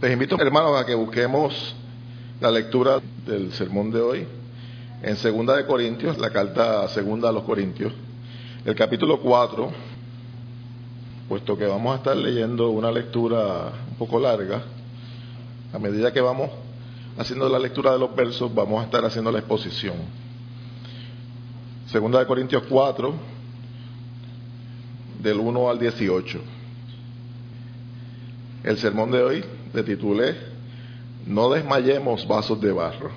Les invito, hermanos, a que busquemos la lectura del sermón de hoy en Segunda de Corintios, la carta segunda a los Corintios, el capítulo 4, puesto que vamos a estar leyendo una lectura un poco larga, a medida que vamos haciendo la lectura de los versos, vamos a estar haciendo la exposición. Segunda de Corintios 4, del 1 al 18. El sermón de hoy le titulé No desmayemos vasos de barro.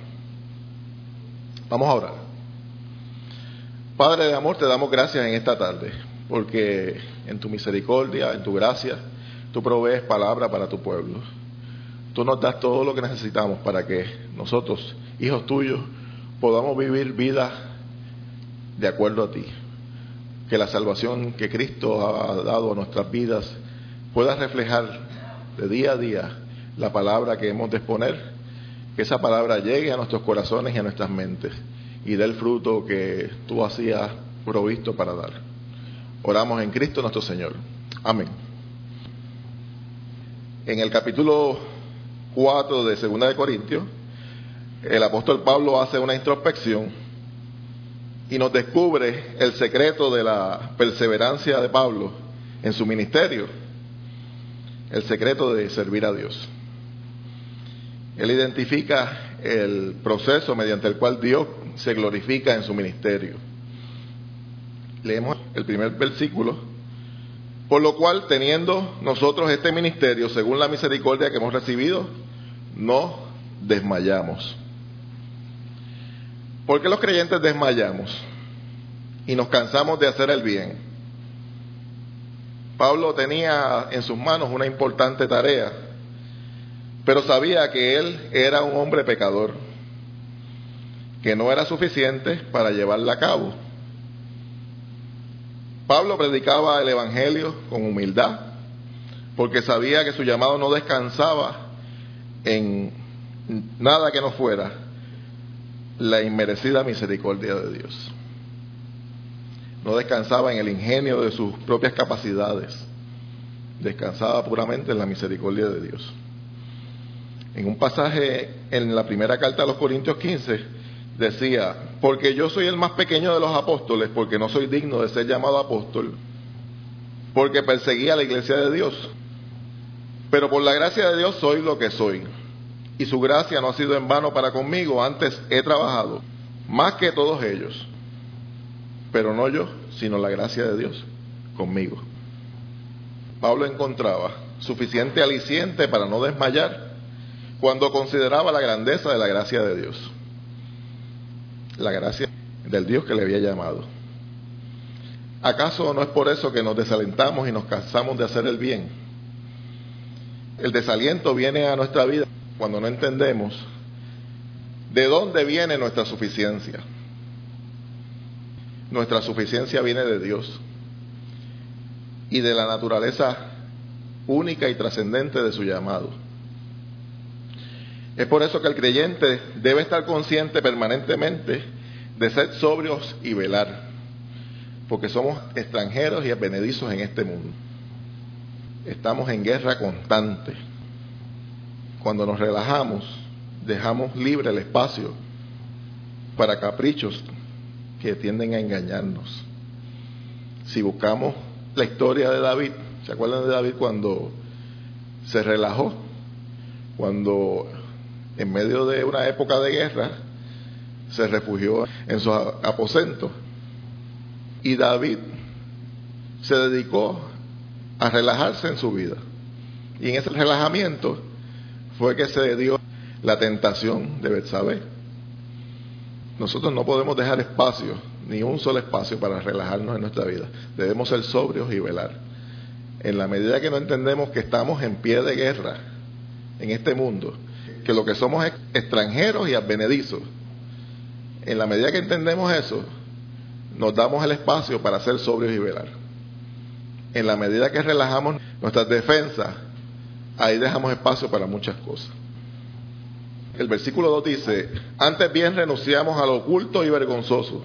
Vamos a orar. Padre de amor, te damos gracias en esta tarde, porque en tu misericordia, en tu gracia, tú provees palabra para tu pueblo. Tú nos das todo lo que necesitamos para que nosotros, hijos tuyos, podamos vivir vida de acuerdo a ti. Que la salvación que Cristo ha dado a nuestras vidas pueda reflejar de día a día la palabra que hemos de exponer, que esa palabra llegue a nuestros corazones y a nuestras mentes y dé el fruto que tú hacías provisto para dar. Oramos en Cristo nuestro Señor. Amén. En el capítulo 4 de Segunda de Corintios, el apóstol Pablo hace una introspección y nos descubre el secreto de la perseverancia de Pablo en su ministerio el secreto de servir a Dios. Él identifica el proceso mediante el cual Dios se glorifica en su ministerio. Leemos el primer versículo. Por lo cual, teniendo nosotros este ministerio, según la misericordia que hemos recibido, no desmayamos. ¿Por qué los creyentes desmayamos y nos cansamos de hacer el bien? Pablo tenía en sus manos una importante tarea, pero sabía que él era un hombre pecador, que no era suficiente para llevarla a cabo. Pablo predicaba el Evangelio con humildad, porque sabía que su llamado no descansaba en nada que no fuera la inmerecida misericordia de Dios no descansaba en el ingenio de sus propias capacidades, descansaba puramente en la misericordia de Dios. En un pasaje en la primera carta a los Corintios 15 decía, porque yo soy el más pequeño de los apóstoles, porque no soy digno de ser llamado apóstol, porque perseguía la iglesia de Dios, pero por la gracia de Dios soy lo que soy. Y su gracia no ha sido en vano para conmigo, antes he trabajado más que todos ellos pero no yo, sino la gracia de Dios conmigo. Pablo encontraba suficiente aliciente para no desmayar cuando consideraba la grandeza de la gracia de Dios, la gracia del Dios que le había llamado. ¿Acaso no es por eso que nos desalentamos y nos cansamos de hacer el bien? El desaliento viene a nuestra vida cuando no entendemos de dónde viene nuestra suficiencia. Nuestra suficiencia viene de Dios y de la naturaleza única y trascendente de su llamado. Es por eso que el creyente debe estar consciente permanentemente de ser sobrios y velar, porque somos extranjeros y advenedizos en este mundo. Estamos en guerra constante. Cuando nos relajamos, dejamos libre el espacio para caprichos que tienden a engañarnos. Si buscamos la historia de David, ¿se acuerdan de David cuando se relajó? Cuando en medio de una época de guerra se refugió en su aposento. Y David se dedicó a relajarse en su vida. Y en ese relajamiento fue que se dio la tentación de Betsabé. Nosotros no podemos dejar espacio, ni un solo espacio para relajarnos en nuestra vida. Debemos ser sobrios y velar. En la medida que no entendemos que estamos en pie de guerra en este mundo, que lo que somos es extranjeros y advenedizos, en la medida que entendemos eso, nos damos el espacio para ser sobrios y velar. En la medida que relajamos nuestras defensas, ahí dejamos espacio para muchas cosas. El versículo 2 dice, antes bien renunciamos a lo oculto y vergonzoso,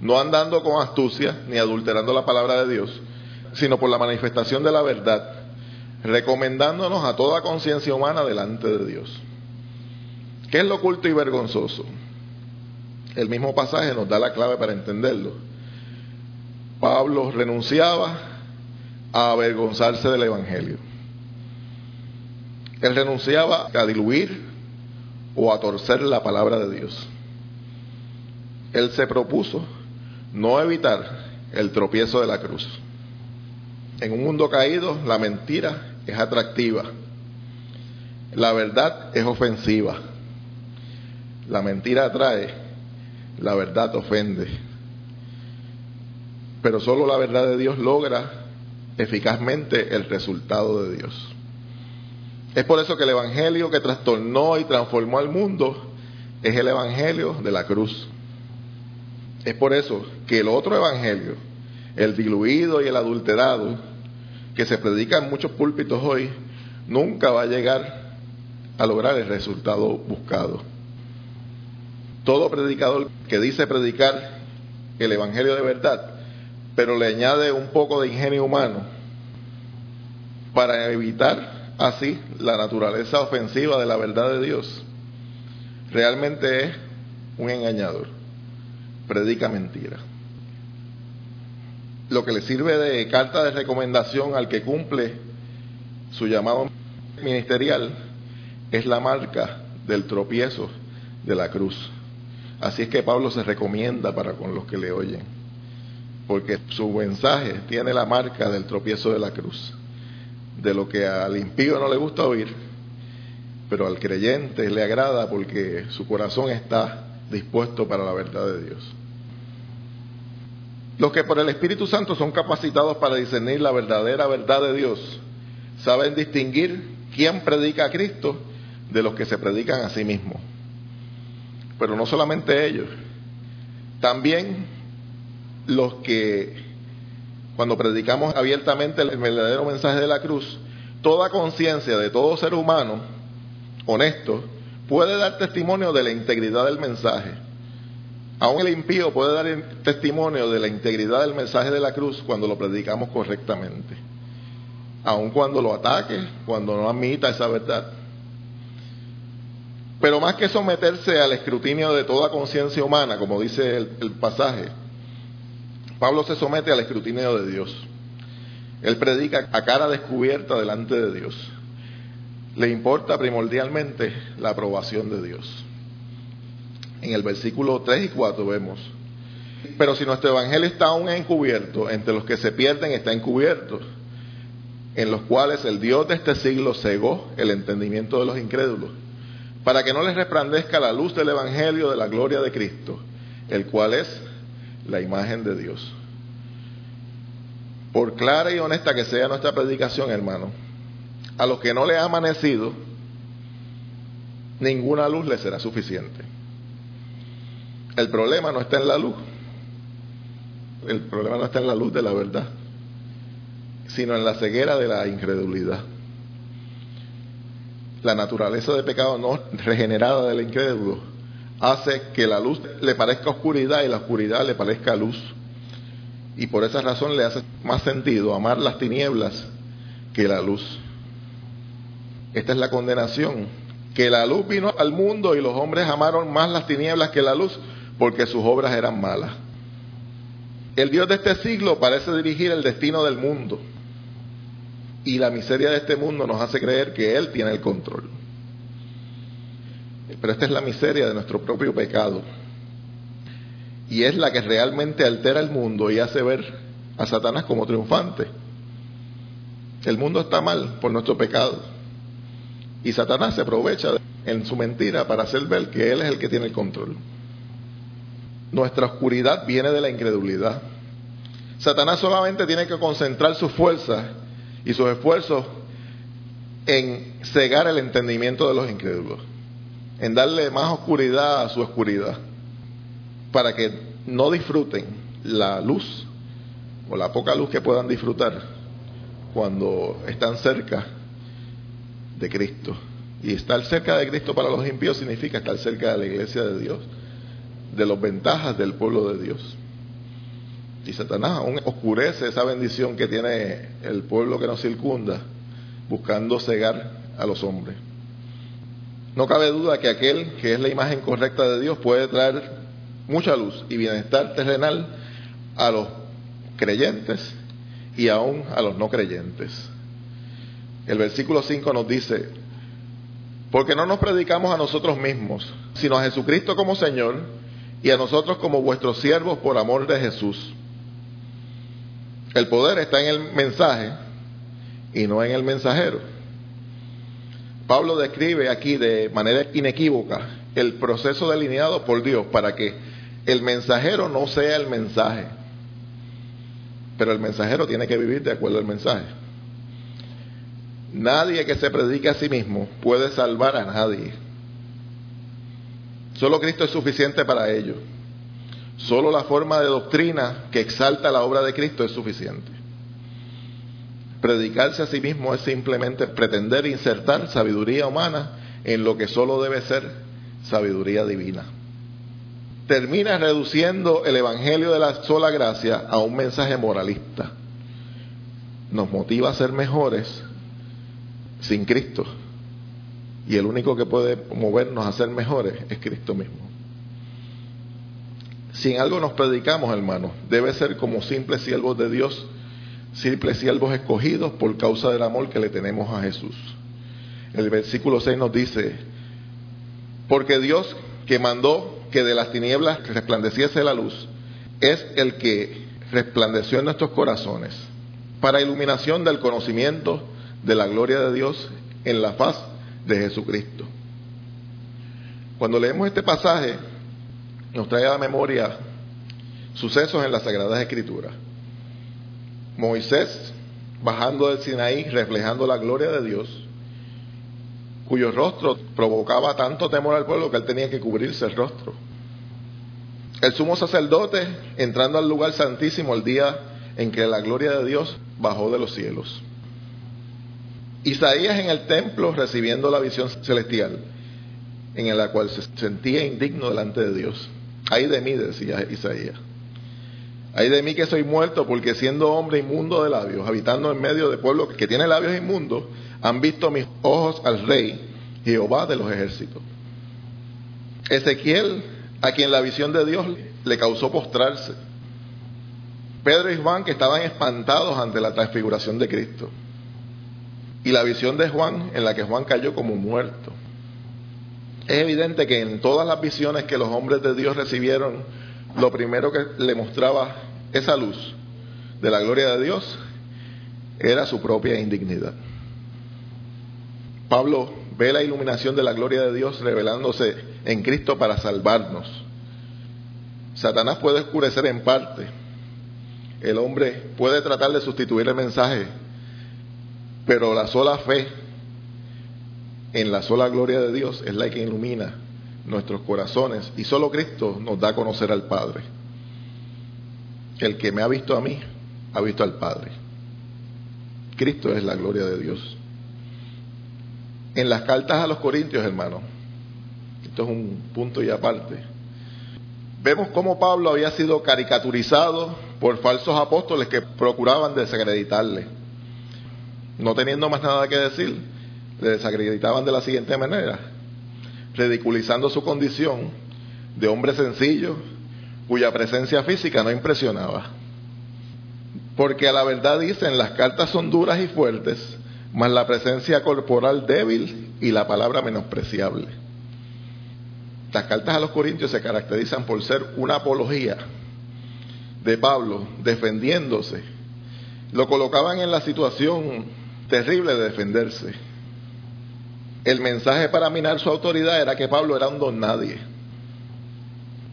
no andando con astucia ni adulterando la palabra de Dios, sino por la manifestación de la verdad, recomendándonos a toda conciencia humana delante de Dios. ¿Qué es lo oculto y vergonzoso? El mismo pasaje nos da la clave para entenderlo. Pablo renunciaba a avergonzarse del Evangelio. Él renunciaba a diluir o a torcer la palabra de Dios. Él se propuso no evitar el tropiezo de la cruz. En un mundo caído, la mentira es atractiva. La verdad es ofensiva. La mentira atrae, la verdad ofende. Pero solo la verdad de Dios logra eficazmente el resultado de Dios. Es por eso que el Evangelio que trastornó y transformó al mundo es el Evangelio de la cruz. Es por eso que el otro Evangelio, el diluido y el adulterado, que se predica en muchos púlpitos hoy, nunca va a llegar a lograr el resultado buscado. Todo predicador que dice predicar el Evangelio de verdad, pero le añade un poco de ingenio humano para evitar así la naturaleza ofensiva de la verdad de Dios, realmente es un engañador, predica mentira. Lo que le sirve de carta de recomendación al que cumple su llamado ministerial es la marca del tropiezo de la cruz. Así es que Pablo se recomienda para con los que le oyen, porque su mensaje tiene la marca del tropiezo de la cruz de lo que al impío no le gusta oír, pero al creyente le agrada porque su corazón está dispuesto para la verdad de Dios. Los que por el Espíritu Santo son capacitados para discernir la verdadera verdad de Dios, saben distinguir quién predica a Cristo de los que se predican a sí mismos. Pero no solamente ellos, también los que cuando predicamos abiertamente el verdadero mensaje de la cruz, toda conciencia de todo ser humano honesto puede dar testimonio de la integridad del mensaje. Aún el impío puede dar testimonio de la integridad del mensaje de la cruz cuando lo predicamos correctamente. Aun cuando lo ataque, cuando no admita esa verdad. Pero más que someterse al escrutinio de toda conciencia humana, como dice el, pasaje, Pablo se somete al escrutinio de Dios. Él predica a cara descubierta delante de Dios. Le importa primordialmente la aprobación de Dios. En el versículo 3 y 4 vemos, pero si nuestro evangelio está aún encubierto, entre los que se pierden está encubierto, en los cuales el Dios de este siglo cegó el entendimiento de los incrédulos, para que no les resplandezca la luz del evangelio de la gloria de Cristo, el cual es la imagen de Dios. Por clara y honesta que sea nuestra predicación, hermano, a los que no le ha amanecido, ninguna luz le será suficiente. El problema no está en la luz, el problema no está en la luz de la verdad, sino en la ceguera de la incredulidad. La naturaleza de pecado no regenerada del incrédulo hace que la luz le parezca oscuridad y la oscuridad le parezca luz. Y por esa razón le hace más sentido amar las tinieblas que la luz. Esta es la condenación, que la luz vino al mundo y los hombres amaron más las tinieblas que la luz porque sus obras eran malas. El Dios de este siglo parece dirigir el destino del mundo y la miseria de este mundo nos hace creer que Él tiene el control. Pero esta es la miseria de nuestro propio pecado. Y es la que realmente altera el mundo y hace ver a Satanás como triunfante. El mundo está mal por nuestro pecado. Y Satanás se aprovecha en su mentira para hacer ver que Él es el que tiene el control. Nuestra oscuridad viene de la incredulidad. Satanás solamente tiene que concentrar sus fuerzas y sus esfuerzos en cegar el entendimiento de los incrédulos en darle más oscuridad a su oscuridad, para que no disfruten la luz o la poca luz que puedan disfrutar cuando están cerca de Cristo. Y estar cerca de Cristo para los impíos significa estar cerca de la iglesia de Dios, de las ventajas del pueblo de Dios. Y Satanás aún oscurece esa bendición que tiene el pueblo que nos circunda buscando cegar a los hombres. No cabe duda que aquel que es la imagen correcta de Dios puede traer mucha luz y bienestar terrenal a los creyentes y aún a los no creyentes. El versículo 5 nos dice, porque no nos predicamos a nosotros mismos, sino a Jesucristo como Señor y a nosotros como vuestros siervos por amor de Jesús. El poder está en el mensaje y no en el mensajero. Pablo describe aquí de manera inequívoca el proceso delineado por Dios para que el mensajero no sea el mensaje, pero el mensajero tiene que vivir de acuerdo al mensaje. Nadie que se predique a sí mismo puede salvar a nadie. Solo Cristo es suficiente para ello. Solo la forma de doctrina que exalta la obra de Cristo es suficiente. Predicarse a sí mismo es simplemente pretender insertar sabiduría humana en lo que solo debe ser sabiduría divina. Termina reduciendo el Evangelio de la sola gracia a un mensaje moralista. Nos motiva a ser mejores sin Cristo. Y el único que puede movernos a ser mejores es Cristo mismo. Si en algo nos predicamos, hermanos, debe ser como simples siervos de Dios, simples siervos escogidos por causa del amor que le tenemos a Jesús. El versículo 6 nos dice, porque Dios que mandó que de las tinieblas resplandeciese la luz, es el que resplandeció en nuestros corazones para iluminación del conocimiento de la gloria de Dios en la faz de Jesucristo. Cuando leemos este pasaje, nos trae a la memoria sucesos en las Sagradas Escrituras. Moisés bajando del Sinaí, reflejando la gloria de Dios, cuyo rostro provocaba tanto temor al pueblo que él tenía que cubrirse el rostro. El sumo sacerdote entrando al lugar santísimo el día en que la gloria de Dios bajó de los cielos. Isaías en el templo recibiendo la visión celestial, en la cual se sentía indigno delante de Dios. Ay de mí, decía Isaías. Ay de mí que soy muerto, porque siendo hombre inmundo de labios, habitando en medio de pueblo que tiene labios inmundos, han visto mis ojos al rey, Jehová de los ejércitos. Ezequiel, a quien la visión de Dios le causó postrarse. Pedro y Juan, que estaban espantados ante la transfiguración de Cristo y la visión de Juan en la que Juan cayó como muerto. Es evidente que en todas las visiones que los hombres de Dios recibieron, lo primero que le mostraba esa luz de la gloria de Dios era su propia indignidad. Pablo ve la iluminación de la gloria de Dios revelándose en Cristo para salvarnos. Satanás puede oscurecer en parte. El hombre puede tratar de sustituir el mensaje pero la sola fe en la sola gloria de Dios es la que ilumina nuestros corazones y solo Cristo nos da a conocer al Padre. El que me ha visto a mí, ha visto al Padre. Cristo es la gloria de Dios. En las cartas a los Corintios, hermano, esto es un punto y aparte, vemos cómo Pablo había sido caricaturizado por falsos apóstoles que procuraban desacreditarle no teniendo más nada que decir, le desacreditaban de la siguiente manera, ridiculizando su condición de hombre sencillo cuya presencia física no impresionaba. Porque a la verdad dicen, las cartas son duras y fuertes, mas la presencia corporal débil y la palabra menospreciable. Las cartas a los Corintios se caracterizan por ser una apología de Pablo defendiéndose. Lo colocaban en la situación terrible de defenderse. El mensaje para minar su autoridad era que Pablo era un don nadie.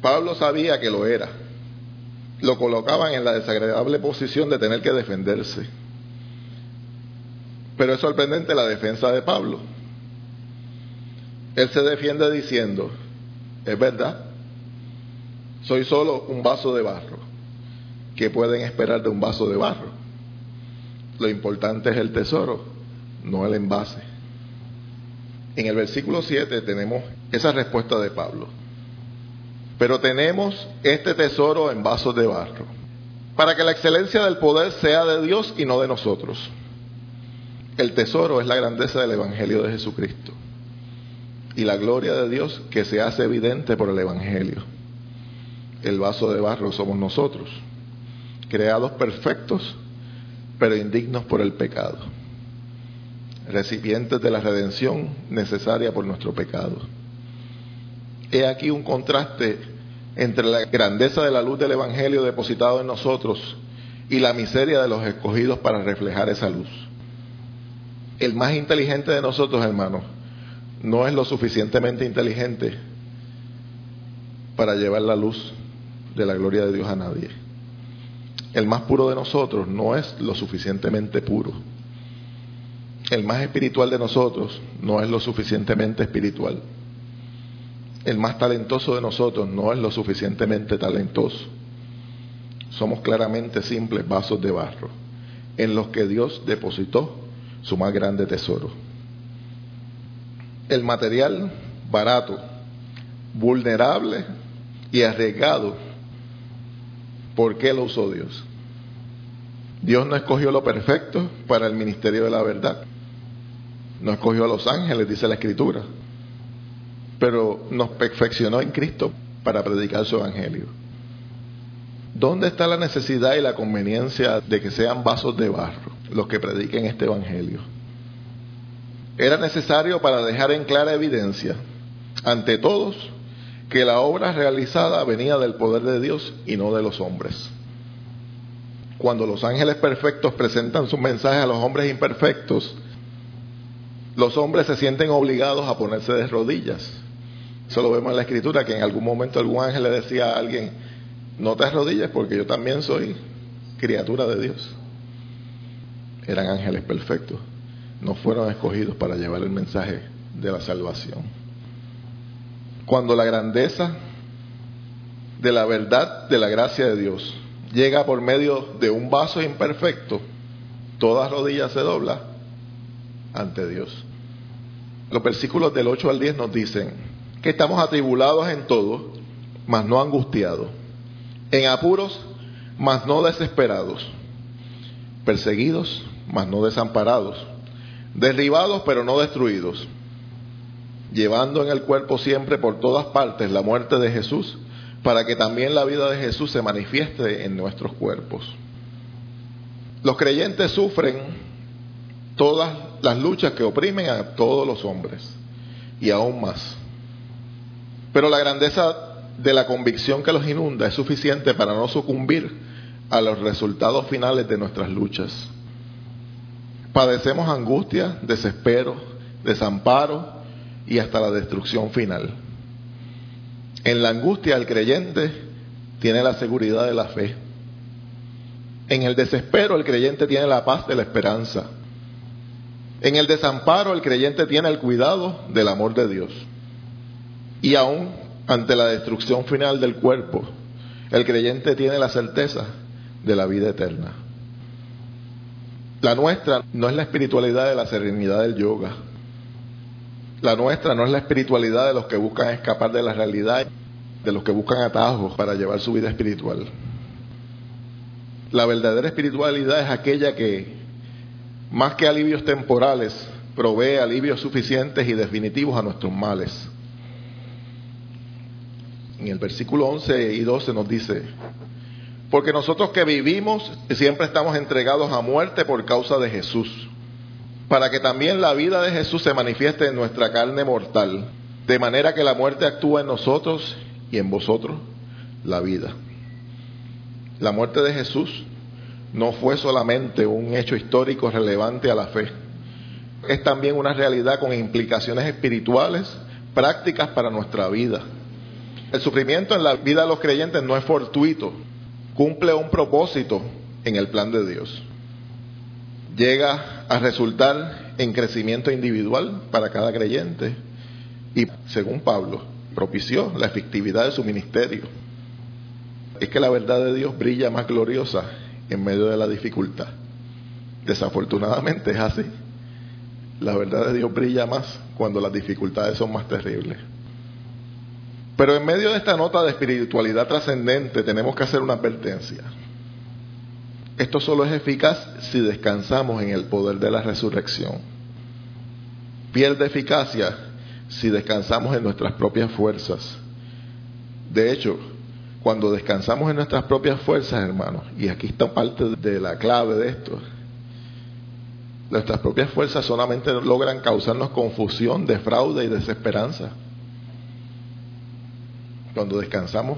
Pablo sabía que lo era. Lo colocaban en la desagradable posición de tener que defenderse. Pero es sorprendente la defensa de Pablo. Él se defiende diciendo, es verdad, soy solo un vaso de barro. ¿Qué pueden esperar de un vaso de barro? Lo importante es el tesoro, no el envase. En el versículo 7 tenemos esa respuesta de Pablo. Pero tenemos este tesoro en vasos de barro, para que la excelencia del poder sea de Dios y no de nosotros. El tesoro es la grandeza del Evangelio de Jesucristo y la gloria de Dios que se hace evidente por el Evangelio. El vaso de barro somos nosotros, creados perfectos, pero indignos por el pecado, recipientes de la redención necesaria por nuestro pecado. He aquí un contraste entre la grandeza de la luz del Evangelio depositado en nosotros y la miseria de los escogidos para reflejar esa luz. El más inteligente de nosotros, hermanos, no es lo suficientemente inteligente para llevar la luz de la gloria de Dios a nadie. El más puro de nosotros no es lo suficientemente puro. El más espiritual de nosotros no es lo suficientemente espiritual. El más talentoso de nosotros no es lo suficientemente talentoso. Somos claramente simples vasos de barro en los que Dios depositó su más grande tesoro el material barato, vulnerable y arriesgado. ¿Por qué lo usó Dios? Dios no escogió lo perfecto para el ministerio de la verdad. No escogió a los ángeles, dice la Escritura. Pero nos perfeccionó en Cristo para predicar su evangelio. ¿Dónde está la necesidad y la conveniencia de que sean vasos de barro los que prediquen este evangelio? era necesario para dejar en clara evidencia ante todos que la obra realizada venía del poder de Dios y no de los hombres. Cuando los ángeles perfectos presentan su mensaje a los hombres imperfectos, los hombres se sienten obligados a ponerse de rodillas. Eso lo vemos en la escritura, que en algún momento algún ángel le decía a alguien, no te arrodilles porque yo también soy criatura de Dios. Eran ángeles perfectos no fueron escogidos para llevar el mensaje de la salvación. Cuando la grandeza de la verdad de la gracia de Dios llega por medio de un vaso imperfecto, toda rodilla se dobla ante Dios. Los versículos del 8 al 10 nos dicen que estamos atribulados en todo, mas no angustiados, en apuros, mas no desesperados, perseguidos, mas no desamparados derribados pero no destruidos, llevando en el cuerpo siempre por todas partes la muerte de Jesús, para que también la vida de Jesús se manifieste en nuestros cuerpos. Los creyentes sufren todas las luchas que oprimen a todos los hombres y aún más. Pero la grandeza de la convicción que los inunda es suficiente para no sucumbir a los resultados finales de nuestras luchas. Padecemos angustia, desespero, desamparo y hasta la destrucción final. En la angustia el creyente tiene la seguridad de la fe. En el desespero el creyente tiene la paz de la esperanza. En el desamparo el creyente tiene el cuidado del amor de Dios. Y aún ante la destrucción final del cuerpo, el creyente tiene la certeza de la vida eterna. La nuestra no es la espiritualidad de la serenidad del yoga. La nuestra no es la espiritualidad de los que buscan escapar de la realidad, de los que buscan atajos para llevar su vida espiritual. La verdadera espiritualidad es aquella que, más que alivios temporales, provee alivios suficientes y definitivos a nuestros males. En el versículo 11 y 12 nos dice, porque nosotros que vivimos siempre estamos entregados a muerte por causa de Jesús, para que también la vida de Jesús se manifieste en nuestra carne mortal, de manera que la muerte actúa en nosotros y en vosotros la vida. La muerte de Jesús no fue solamente un hecho histórico relevante a la fe, es también una realidad con implicaciones espirituales, prácticas para nuestra vida. El sufrimiento en la vida de los creyentes no es fortuito, cumple un propósito en el plan de Dios. Llega a resultar en crecimiento individual para cada creyente y, según Pablo, propició la efectividad de su ministerio. Es que la verdad de Dios brilla más gloriosa en medio de la dificultad. Desafortunadamente es así. La verdad de Dios brilla más cuando las dificultades son más terribles. Pero en medio de esta nota de espiritualidad trascendente tenemos que hacer una advertencia. esto solo es eficaz si descansamos en el poder de la resurrección. Pierde eficacia si descansamos en nuestras propias fuerzas. De hecho, cuando descansamos en nuestras propias fuerzas, hermanos, y aquí está parte de la clave de esto, nuestras propias fuerzas solamente logran causarnos confusión, defraude y desesperanza. Cuando descansamos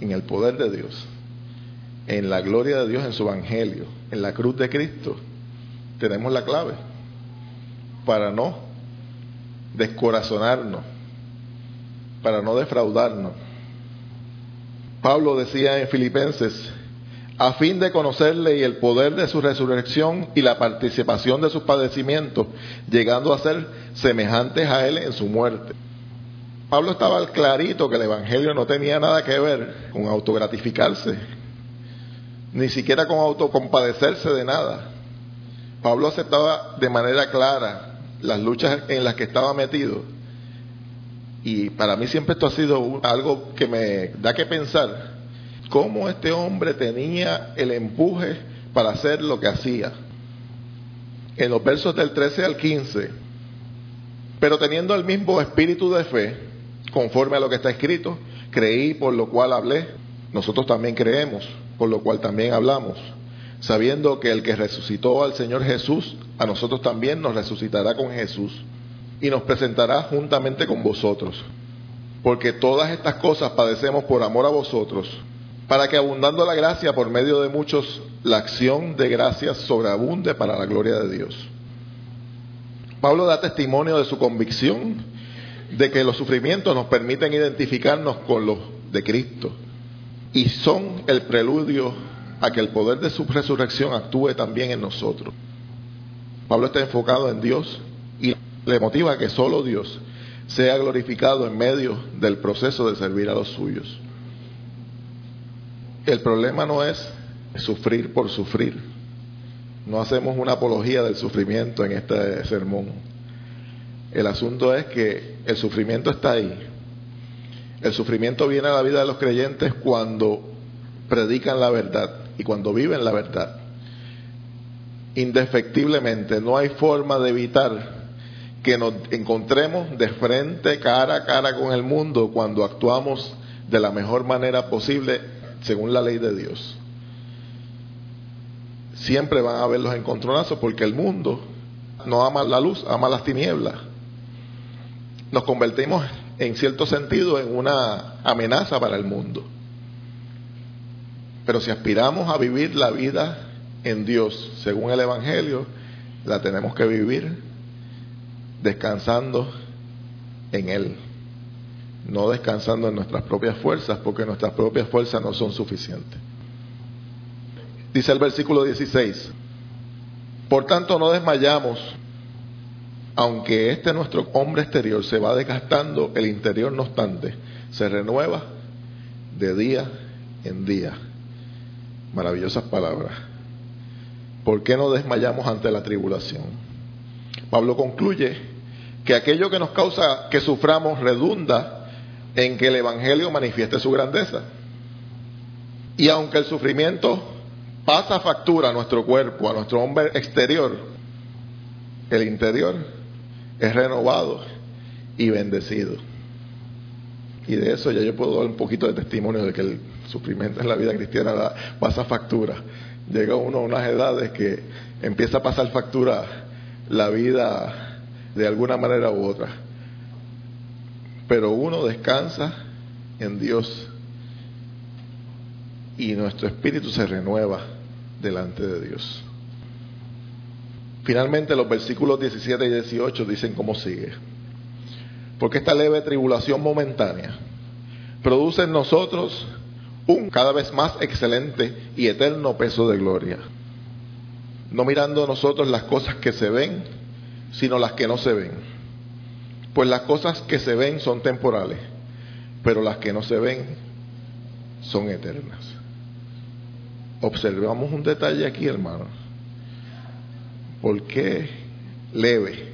en el poder de Dios, en la gloria de Dios, en su evangelio, en la cruz de Cristo, tenemos la clave para no descorazonarnos, para no defraudarnos. Pablo decía en Filipenses, a fin de conocerle y el poder de su resurrección y la participación de sus padecimientos, llegando a ser semejantes a él en su muerte. Pablo estaba clarito que el Evangelio no tenía nada que ver con autogratificarse, ni siquiera con autocompadecerse de nada. Pablo aceptaba de manera clara las luchas en las que estaba metido y para mí siempre esto ha sido algo que me da que pensar, cómo este hombre tenía el empuje para hacer lo que hacía. En los versos del 13 al 15, pero teniendo el mismo espíritu de fe, conforme a lo que está escrito, creí por lo cual hablé, nosotros también creemos, por lo cual también hablamos, sabiendo que el que resucitó al Señor Jesús, a nosotros también nos resucitará con Jesús y nos presentará juntamente con vosotros. Porque todas estas cosas padecemos por amor a vosotros, para que abundando la gracia por medio de muchos, la acción de gracias sobreabunde para la gloria de Dios. Pablo da testimonio de su convicción de que los sufrimientos nos permiten identificarnos con los de Cristo y son el preludio a que el poder de su resurrección actúe también en nosotros. Pablo está enfocado en Dios y le motiva que solo Dios sea glorificado en medio del proceso de servir a los suyos. El problema no es sufrir por sufrir. No hacemos una apología del sufrimiento en este sermón. El asunto es que el sufrimiento está ahí. El sufrimiento viene a la vida de los creyentes cuando predican la verdad y cuando viven la verdad. Indefectiblemente, no hay forma de evitar que nos encontremos de frente, cara a cara con el mundo cuando actuamos de la mejor manera posible según la ley de Dios. Siempre van a haber los encontronazos porque el mundo no ama la luz, ama las tinieblas. Nos convertimos en cierto sentido en una amenaza para el mundo. Pero si aspiramos a vivir la vida en Dios según el Evangelio, la tenemos que vivir descansando en Él, no descansando en nuestras propias fuerzas, porque nuestras propias fuerzas no son suficientes. Dice el versículo 16, por tanto no desmayamos, aunque este nuestro hombre exterior se va desgastando, el interior no obstante se renueva de día en día. Maravillosas palabras. ¿Por qué no desmayamos ante la tribulación? Pablo concluye que aquello que nos causa que suframos redunda en que el Evangelio manifieste su grandeza. Y aunque el sufrimiento pasa factura a nuestro cuerpo, a nuestro hombre exterior, el interior es renovado y bendecido. Y de eso ya yo puedo dar un poquito de testimonio de que el sufrimiento en la vida cristiana pasa factura. Llega uno a unas edades que empieza a pasar factura la vida de alguna manera u otra. Pero uno descansa en Dios y nuestro espíritu se renueva delante de Dios. Finalmente los versículos 17 y 18 dicen cómo sigue. Porque esta leve tribulación momentánea produce en nosotros un cada vez más excelente y eterno peso de gloria. No mirando nosotros las cosas que se ven, sino las que no se ven. Pues las cosas que se ven son temporales, pero las que no se ven son eternas. Observamos un detalle aquí, hermanos. ¿Por qué leve?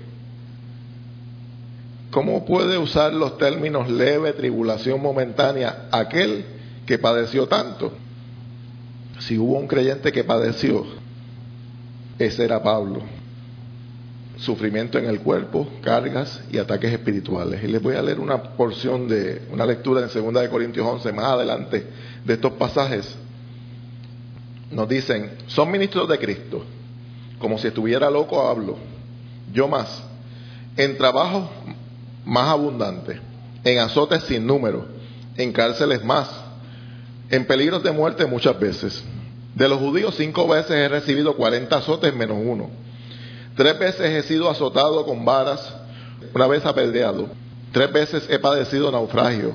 ¿Cómo puede usar los términos leve, tribulación momentánea, aquel que padeció tanto? Si hubo un creyente que padeció, ese era Pablo. Sufrimiento en el cuerpo, cargas y ataques espirituales. Y les voy a leer una porción de una lectura en 2 de Corintios 11, más adelante de estos pasajes. Nos dicen, son ministros de Cristo. Como si estuviera loco hablo. Yo más. En trabajo más abundante. En azotes sin número. En cárceles más. En peligros de muerte muchas veces de los judíos cinco veces he recibido cuarenta azotes menos uno. Tres veces he sido azotado con varas, una vez apedreado. Tres veces he padecido naufragio.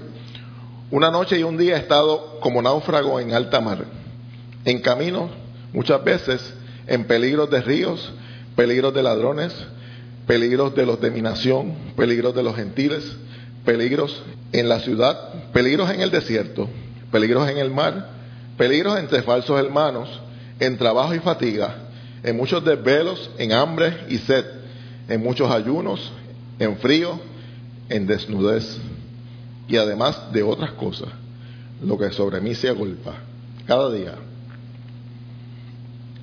Una noche y un día he estado como náufrago en alta mar. En camino, muchas veces, en peligros de ríos, peligros de ladrones, peligros de los de mi nación, peligros de los gentiles, peligros en la ciudad, peligros en el desierto, peligros en el mar, peligros entre falsos hermanos, en trabajo y fatiga, en muchos desvelos, en hambre y sed, en muchos ayunos, en frío, en desnudez y además de otras cosas, lo que sobre mí se agolpa cada día.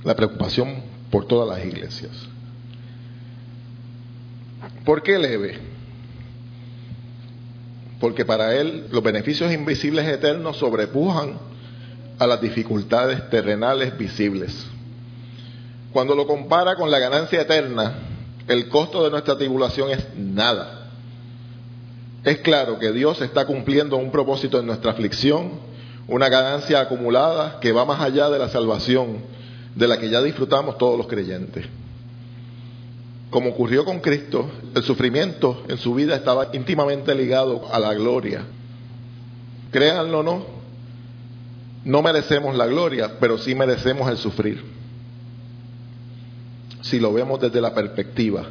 La preocupación por todas las iglesias. ¿Por qué leve? Porque para él los beneficios invisibles eternos sobrepujan a las dificultades terrenales visibles. Cuando lo compara con la ganancia eterna, el costo de nuestra tribulación es nada. Es claro que Dios está cumpliendo un propósito en nuestra aflicción, una ganancia acumulada que va más allá de la salvación, de la que ya disfrutamos todos los creyentes. Como ocurrió con Cristo, el sufrimiento en su vida estaba íntimamente ligado a la gloria. Créanlo o no, no merecemos la gloria, pero sí merecemos el sufrir. Si lo vemos desde la perspectiva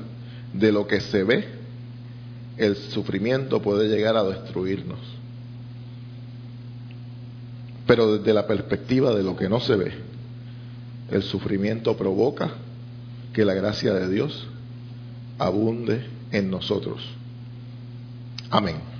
de lo que se ve, el sufrimiento puede llegar a destruirnos. Pero desde la perspectiva de lo que no se ve, el sufrimiento provoca que la gracia de Dios abunde en nosotros. Amén.